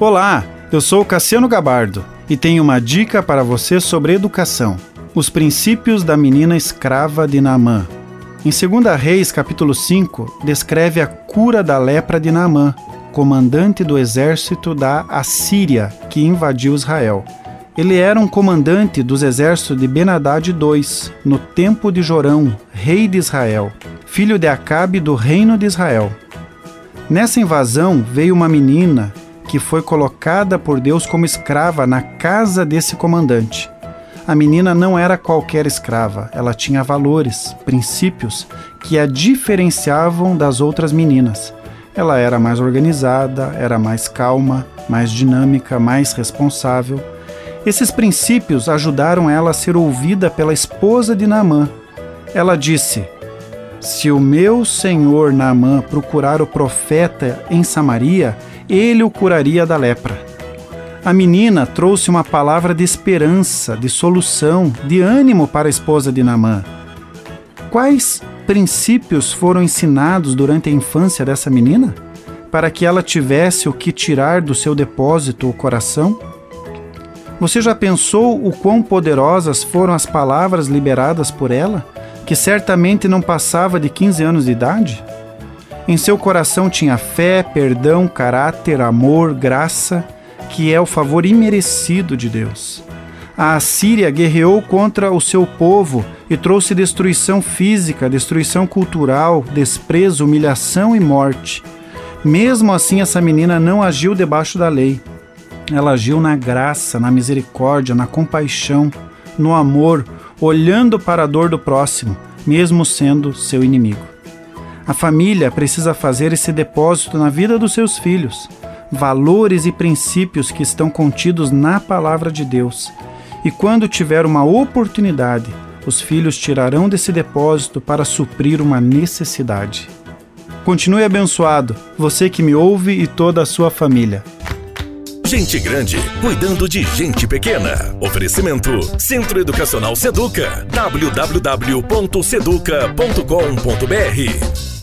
Olá, eu sou Cassiano Gabardo e tenho uma dica para você sobre educação. Os princípios da menina escrava de Naamã. Em 2 Reis, capítulo 5, descreve a cura da lepra de Naamã, comandante do exército da Assíria que invadiu Israel. Ele era um comandante dos exércitos de Benadad II, no tempo de Jorão, rei de Israel, filho de Acabe do reino de Israel. Nessa invasão veio uma menina que foi colocada por Deus como escrava na casa desse comandante. A menina não era qualquer escrava, ela tinha valores, princípios que a diferenciavam das outras meninas. Ela era mais organizada, era mais calma, mais dinâmica, mais responsável. Esses princípios ajudaram ela a ser ouvida pela esposa de Naamã. Ela disse: Se o meu senhor Naamã procurar o profeta em Samaria, ele o curaria da lepra. A menina trouxe uma palavra de esperança, de solução, de ânimo para a esposa de Namã. Quais princípios foram ensinados durante a infância dessa menina? Para que ela tivesse o que tirar do seu depósito o coração? Você já pensou o quão poderosas foram as palavras liberadas por ela, que certamente não passava de 15 anos de idade? Em seu coração tinha fé, perdão, caráter, amor, graça que é o favor imerecido de Deus. A Assíria guerreou contra o seu povo e trouxe destruição física, destruição cultural, desprezo, humilhação e morte. Mesmo assim, essa menina não agiu debaixo da lei. Ela agiu na graça, na misericórdia, na compaixão, no amor, olhando para a dor do próximo, mesmo sendo seu inimigo. A família precisa fazer esse depósito na vida dos seus filhos valores e princípios que estão contidos na palavra de Deus. E quando tiver uma oportunidade, os filhos tirarão desse depósito para suprir uma necessidade. Continue abençoado, você que me ouve e toda a sua família. Gente grande cuidando de gente pequena. Oferecimento Centro Educacional Seduca. www.seduca.com.br